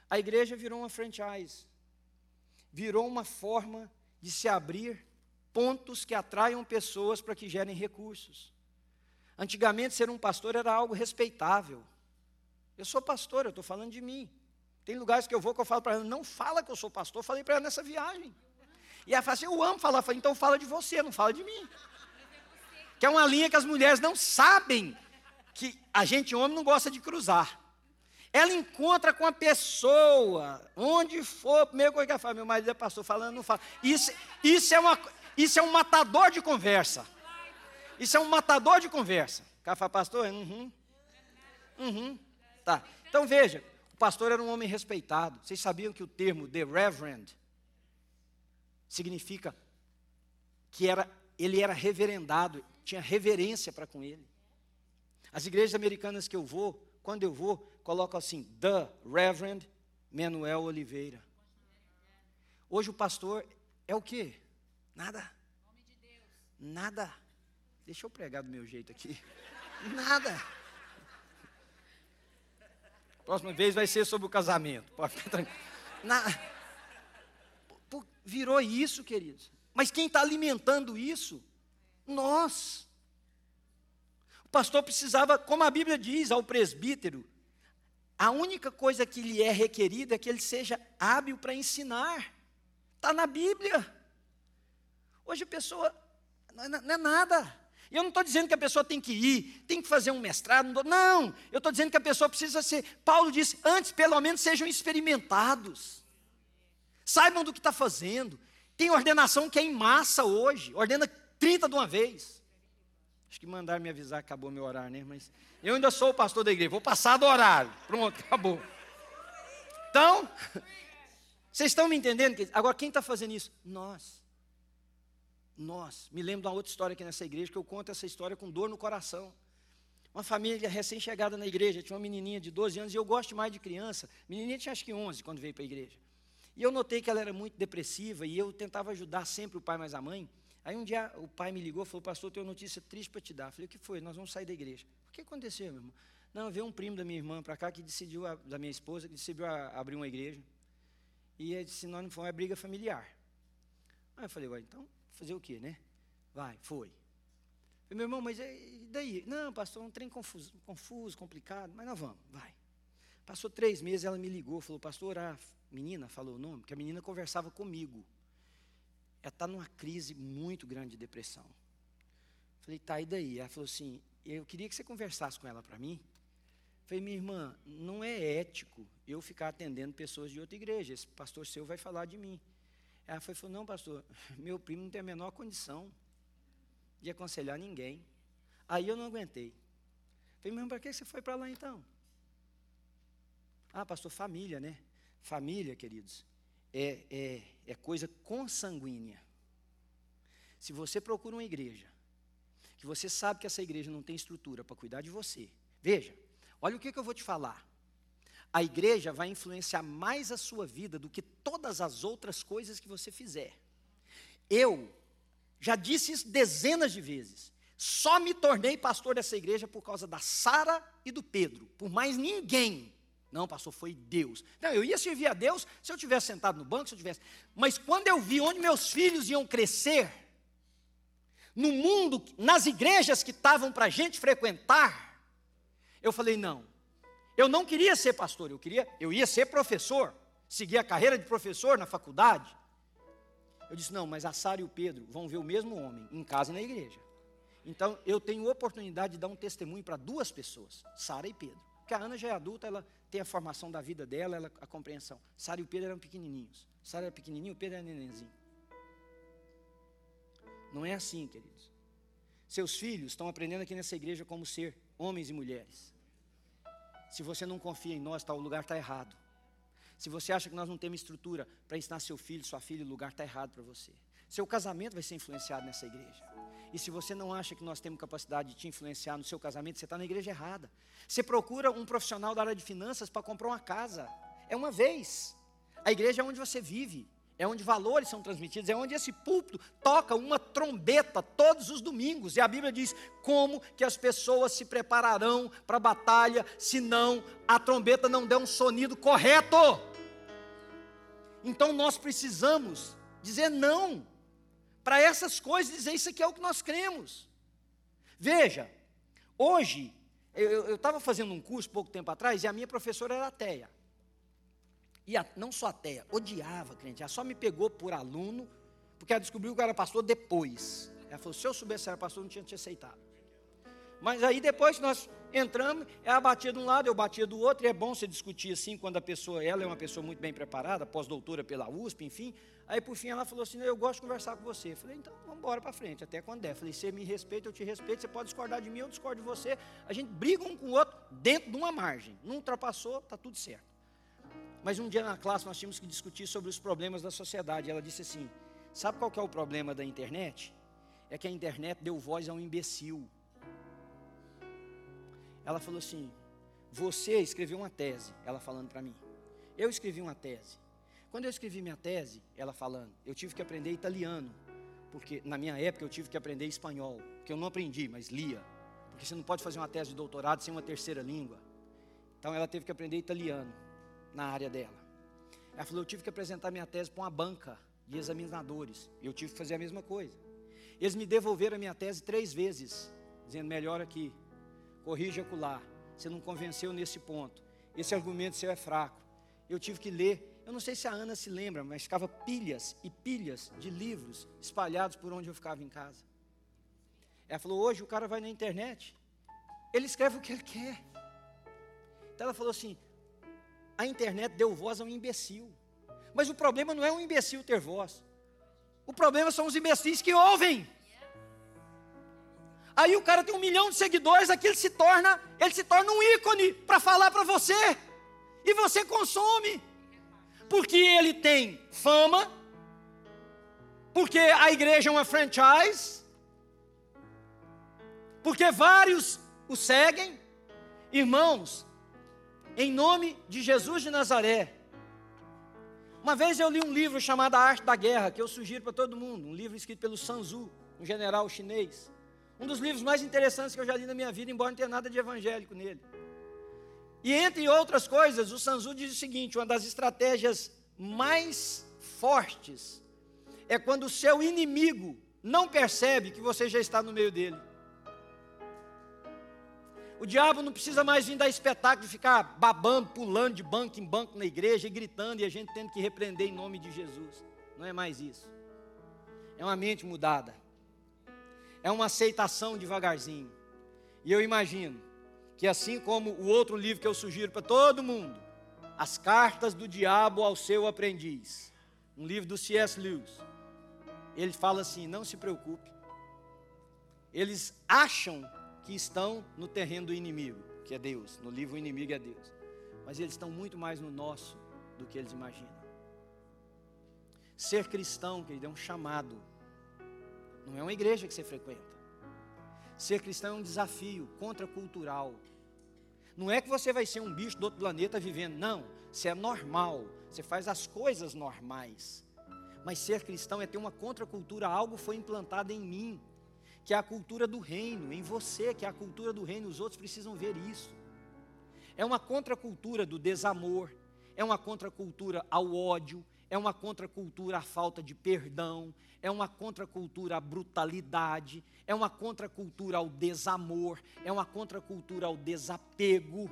A igreja virou uma franchise. Virou uma forma de se abrir pontos que atraiam pessoas para que gerem recursos. Antigamente, ser um pastor era algo respeitável. Eu sou pastor, eu estou falando de mim. Tem lugares que eu vou que eu falo para ela, não fala que eu sou pastor, falei para ela nessa viagem. E ela fala assim, eu amo falar, então fala de você, não fala de mim. Que é uma linha que as mulheres não sabem que a gente, homem, não gosta de cruzar. Ela encontra com a pessoa, onde for, primeira coisa que ela fala, meu marido é pastor, falando, não fala. Isso, isso, é uma, isso é um matador de conversa. Isso é um matador de conversa. O cara fala, pastor, uhum, uhum, tá. Então veja, pastor era um homem respeitado. Vocês sabiam que o termo the reverend significa que era, ele era reverendado, tinha reverência para com ele. As igrejas americanas que eu vou, quando eu vou, colocam assim: The Reverend Manuel Oliveira. Hoje o pastor é o quê? Nada. Nada. Deixa eu pregar do meu jeito aqui. Nada. Próxima vez vai ser sobre o casamento. Pode ficar tranquilo. Na... Virou isso, queridos. Mas quem está alimentando isso? Nós. O pastor precisava, como a Bíblia diz ao presbítero, a única coisa que lhe é requerida é que ele seja hábil para ensinar. Está na Bíblia. Hoje a pessoa não é, não é nada. Eu não estou dizendo que a pessoa tem que ir, tem que fazer um mestrado, não, não eu estou dizendo que a pessoa precisa ser. Paulo disse: antes, pelo menos, sejam experimentados, saibam do que está fazendo. Tem ordenação que é em massa hoje, ordena 30 de uma vez. Acho que mandaram me avisar acabou meu horário, né? Mas eu ainda sou o pastor da igreja, vou passar do horário. Pronto, acabou. Então, vocês estão me entendendo? Agora, quem está fazendo isso? Nós. Nós. Me lembro de uma outra história aqui nessa igreja, que eu conto essa história com dor no coração. Uma família recém-chegada na igreja, tinha uma menininha de 12 anos, e eu gosto mais de criança. Menininha tinha acho que 11 quando veio para a igreja. E eu notei que ela era muito depressiva, e eu tentava ajudar sempre o pai mais a mãe. Aí um dia o pai me ligou e falou, pastor, tenho uma notícia triste para te dar. Eu falei, o que foi? Nós vamos sair da igreja. O que aconteceu, meu irmão? Não, veio um primo da minha irmã para cá que decidiu, da minha esposa, que decidiu abrir uma igreja. E ele disse, nós não foi uma briga familiar. Aí eu falei, então Fazer o quê, né? Vai, foi. Falei, meu irmão, mas e daí? Não, pastor, um trem confuso, confuso, complicado, mas nós vamos, vai. Passou três meses, ela me ligou, falou, pastor, a menina falou o nome, que a menina conversava comigo. Ela está numa crise muito grande de depressão. Falei, tá, e daí? Ela falou assim, eu queria que você conversasse com ela para mim. Falei, minha irmã, não é ético eu ficar atendendo pessoas de outra igreja. Esse pastor seu vai falar de mim. Ela foi, falou, não, pastor, meu primo não tem a menor condição de aconselhar ninguém. Aí eu não aguentei. Falei, mas para que você foi para lá então? Ah, pastor, família, né? Família, queridos, é, é, é coisa consanguínea. Se você procura uma igreja, que você sabe que essa igreja não tem estrutura para cuidar de você, veja, olha o que, que eu vou te falar a igreja vai influenciar mais a sua vida do que todas as outras coisas que você fizer. Eu já disse isso dezenas de vezes. Só me tornei pastor dessa igreja por causa da Sara e do Pedro, por mais ninguém. Não, pastor, foi Deus. Não, eu ia servir a Deus se eu tivesse sentado no banco, se eu tivesse. Mas quando eu vi onde meus filhos iam crescer, no mundo, nas igrejas que estavam para a gente frequentar, eu falei: não, eu não queria ser pastor, eu queria, eu ia ser professor, seguir a carreira de professor na faculdade. Eu disse: não, mas a Sara e o Pedro vão ver o mesmo homem em casa e na igreja. Então eu tenho oportunidade de dar um testemunho para duas pessoas, Sara e Pedro. Porque a Ana já é adulta, ela tem a formação da vida dela, ela, a compreensão. Sara e o Pedro eram pequenininhos. Sara era pequenininho, o Pedro era nenenzinho. Não é assim, queridos. Seus filhos estão aprendendo aqui nessa igreja como ser homens e mulheres. Se você não confia em nós, tá, o lugar está errado. Se você acha que nós não temos estrutura para ensinar seu filho, sua filha, o lugar está errado para você. Seu casamento vai ser influenciado nessa igreja. E se você não acha que nós temos capacidade de te influenciar no seu casamento, você está na igreja errada. Você procura um profissional da área de finanças para comprar uma casa. É uma vez. A igreja é onde você vive é onde valores são transmitidos, é onde esse púlpito toca uma trombeta todos os domingos. E a Bíblia diz como que as pessoas se prepararão para a batalha se não a trombeta não der um sonido correto. Então nós precisamos dizer não para essas coisas, dizer isso aqui é o que nós cremos. Veja, hoje, eu estava fazendo um curso pouco tempo atrás e a minha professora era ateia. E a, não só ateia, odiava crente. Ela só me pegou por aluno, porque ela descobriu que eu era pastor depois. Ela falou: se eu soubesse que era pastor, não tinha te aceitado. Mas aí depois que nós entramos, ela batia de um lado, eu batia do outro, e é bom você discutir assim quando a pessoa, ela é uma pessoa muito bem preparada, pós-doutora pela USP, enfim. Aí por fim ela falou assim: Eu gosto de conversar com você. Eu falei, então vamos embora para frente, até quando der. Eu falei, você me respeita, eu te respeito, você pode discordar de mim, eu discordo de você. A gente briga um com o outro dentro de uma margem. Não ultrapassou, está tudo certo. Mas um dia na classe nós tínhamos que discutir sobre os problemas da sociedade. Ela disse assim: Sabe qual que é o problema da internet? É que a internet deu voz a um imbecil. Ela falou assim: Você escreveu uma tese, ela falando para mim. Eu escrevi uma tese. Quando eu escrevi minha tese, ela falando, eu tive que aprender italiano, porque na minha época eu tive que aprender espanhol, que eu não aprendi, mas lia, porque você não pode fazer uma tese de doutorado sem uma terceira língua. Então ela teve que aprender italiano na área dela. Ela falou: Eu tive que apresentar minha tese para uma banca de examinadores. Eu tive que fazer a mesma coisa. Eles me devolveram a minha tese três vezes, dizendo: Melhor aqui, corrija acolá. Você não convenceu nesse ponto. Esse argumento seu é fraco. Eu tive que ler. Eu não sei se a Ana se lembra, mas ficava pilhas e pilhas de livros espalhados por onde eu ficava em casa. Ela falou: Hoje o cara vai na internet, ele escreve o que ele quer. Então ela falou assim: a internet deu voz a um imbecil. Mas o problema não é um imbecil ter voz. O problema são os imbecis que ouvem. Aí o cara tem um milhão de seguidores, aqui ele se torna, ele se torna um ícone para falar para você. E você consome. Porque ele tem fama, porque a igreja é uma franchise, porque vários o seguem. Irmãos, em nome de Jesus de Nazaré. Uma vez eu li um livro chamado A Arte da Guerra, que eu sugiro para todo mundo, um livro escrito pelo Sun Tzu, um general chinês. Um dos livros mais interessantes que eu já li na minha vida, embora não tenha nada de evangélico nele. E entre outras coisas, o Sun Tzu diz o seguinte: uma das estratégias mais fortes é quando o seu inimigo não percebe que você já está no meio dele. O diabo não precisa mais vir dar espetáculo ficar babando, pulando de banco em banco na igreja e gritando e a gente tendo que repreender em nome de Jesus. Não é mais isso. É uma mente mudada. É uma aceitação devagarzinho. E eu imagino que assim como o outro livro que eu sugiro para todo mundo, As Cartas do Diabo ao Seu Aprendiz, um livro do C.S. Lewis, ele fala assim: não se preocupe. Eles acham que estão no terreno do inimigo, que é Deus. No livro, o inimigo é Deus. Mas eles estão muito mais no nosso do que eles imaginam. Ser cristão, querido, é um chamado. Não é uma igreja que você frequenta. Ser cristão é um desafio contracultural. Não é que você vai ser um bicho do outro planeta vivendo, não. Você é normal, você faz as coisas normais. Mas ser cristão é ter uma contracultura, algo foi implantado em mim que é a cultura do reino, em você, que é a cultura do reino, os outros precisam ver isso. é uma contracultura do desamor, é uma contracultura ao ódio, é uma contracultura à falta de perdão, é uma contracultura à brutalidade, é uma contracultura ao desamor, é uma contracultura ao desapego.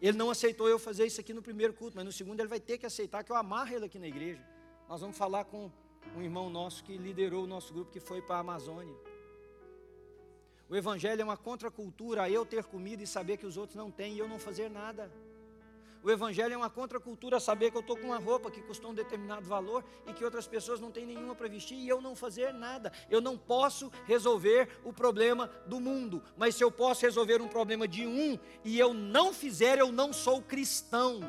Ele não aceitou eu fazer isso aqui no primeiro culto, mas no segundo ele vai ter que aceitar que eu amarre ele aqui na igreja. Nós vamos falar com um irmão nosso que liderou o nosso grupo que foi para a Amazônia. O evangelho é uma contracultura a eu ter comida e saber que os outros não têm e eu não fazer nada. O Evangelho é uma contracultura saber que eu estou com uma roupa que custou um determinado valor e que outras pessoas não têm nenhuma para vestir e eu não fazer nada. Eu não posso resolver o problema do mundo, mas se eu posso resolver um problema de um e eu não fizer, eu não sou cristão.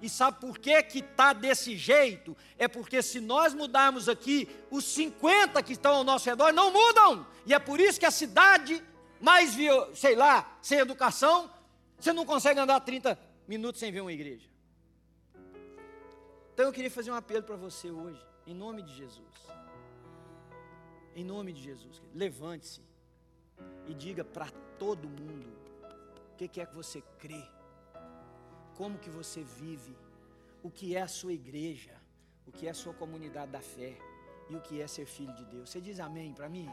E sabe por que que está desse jeito? É porque se nós mudarmos aqui, os 50 que estão ao nosso redor não mudam. E é por isso que a cidade mais, sei lá, sem educação, você não consegue andar 30 minutos sem ver uma igreja. Então eu queria fazer um apelo para você hoje, em nome de Jesus. Em nome de Jesus, levante-se e diga para todo mundo o que, que é que você crê, como que você vive, o que é a sua igreja, o que é a sua comunidade da fé e o que é ser filho de Deus. Você diz amém para mim?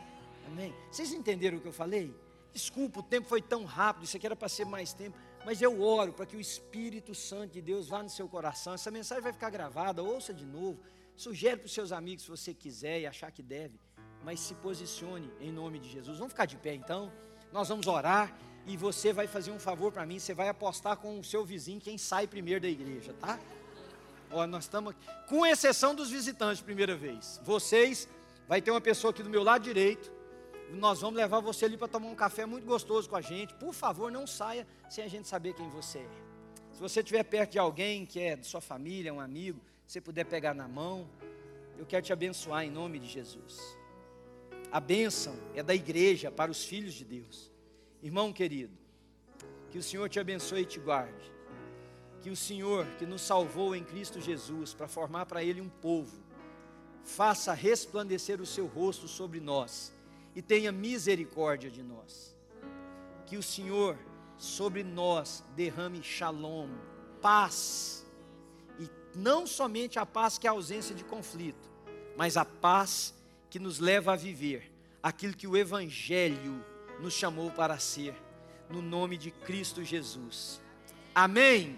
Amém? Vocês entenderam o que eu falei? Desculpa, o tempo foi tão rápido, isso aqui era para ser mais tempo. Mas eu oro para que o Espírito Santo de Deus vá no seu coração. Essa mensagem vai ficar gravada, ouça de novo. Sugere para os seus amigos se você quiser e achar que deve. Mas se posicione em nome de Jesus. Vamos ficar de pé então. Nós vamos orar e você vai fazer um favor para mim. Você vai apostar com o seu vizinho quem sai primeiro da igreja, tá? Ó, nós estamos, com exceção dos visitantes, primeira vez. Vocês, vai ter uma pessoa aqui do meu lado direito nós vamos levar você ali para tomar um café muito gostoso com a gente. Por favor, não saia sem a gente saber quem você é. Se você estiver perto de alguém que é de sua família, um amigo, você puder pegar na mão, eu quero te abençoar em nome de Jesus. A bênção é da igreja para os filhos de Deus. Irmão querido, que o Senhor te abençoe e te guarde. Que o Senhor, que nos salvou em Cristo Jesus, para formar para Ele um povo, faça resplandecer o seu rosto sobre nós e tenha misericórdia de nós. Que o Senhor sobre nós derrame shalom, paz, e não somente a paz que é a ausência de conflito, mas a paz que nos leva a viver aquilo que o Evangelho nos chamou para ser, no nome de Cristo Jesus. Amém.